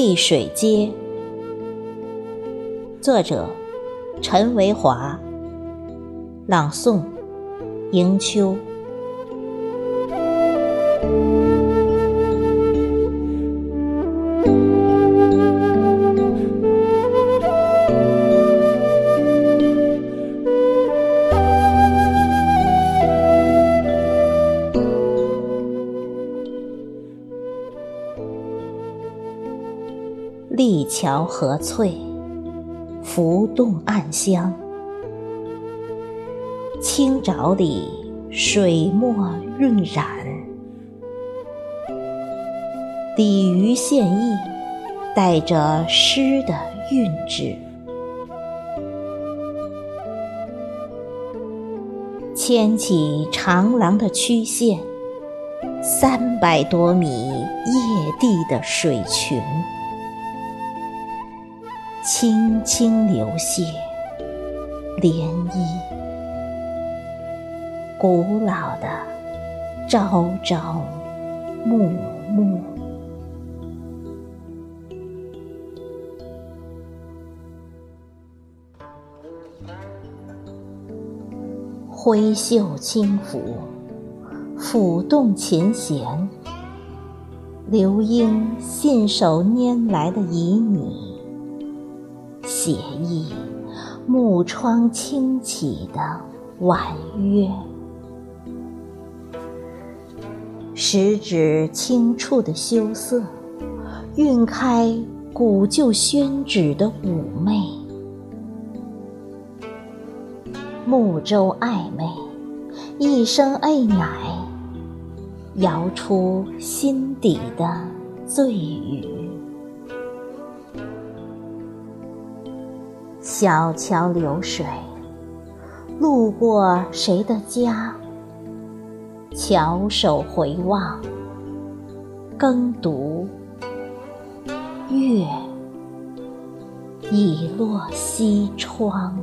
丽水街，作者陈维华，朗诵迎秋。立桥何翠，浮动暗香。清沼里水墨晕染，鲤鱼现意，带着诗的韵致。牵起长廊的曲线，三百多米夜地的水群。轻轻流泻，涟漪，古老的朝朝暮暮，挥袖轻抚，抚动琴弦，流莺信手拈来的旖旎。写意木窗轻启的婉约，食指轻触的羞涩，晕开古旧宣纸的妩媚。木舟暧昧，一声哎乃，摇出心底的醉语。小桥流水，路过谁的家？翘首回望，耕读，月已落西窗。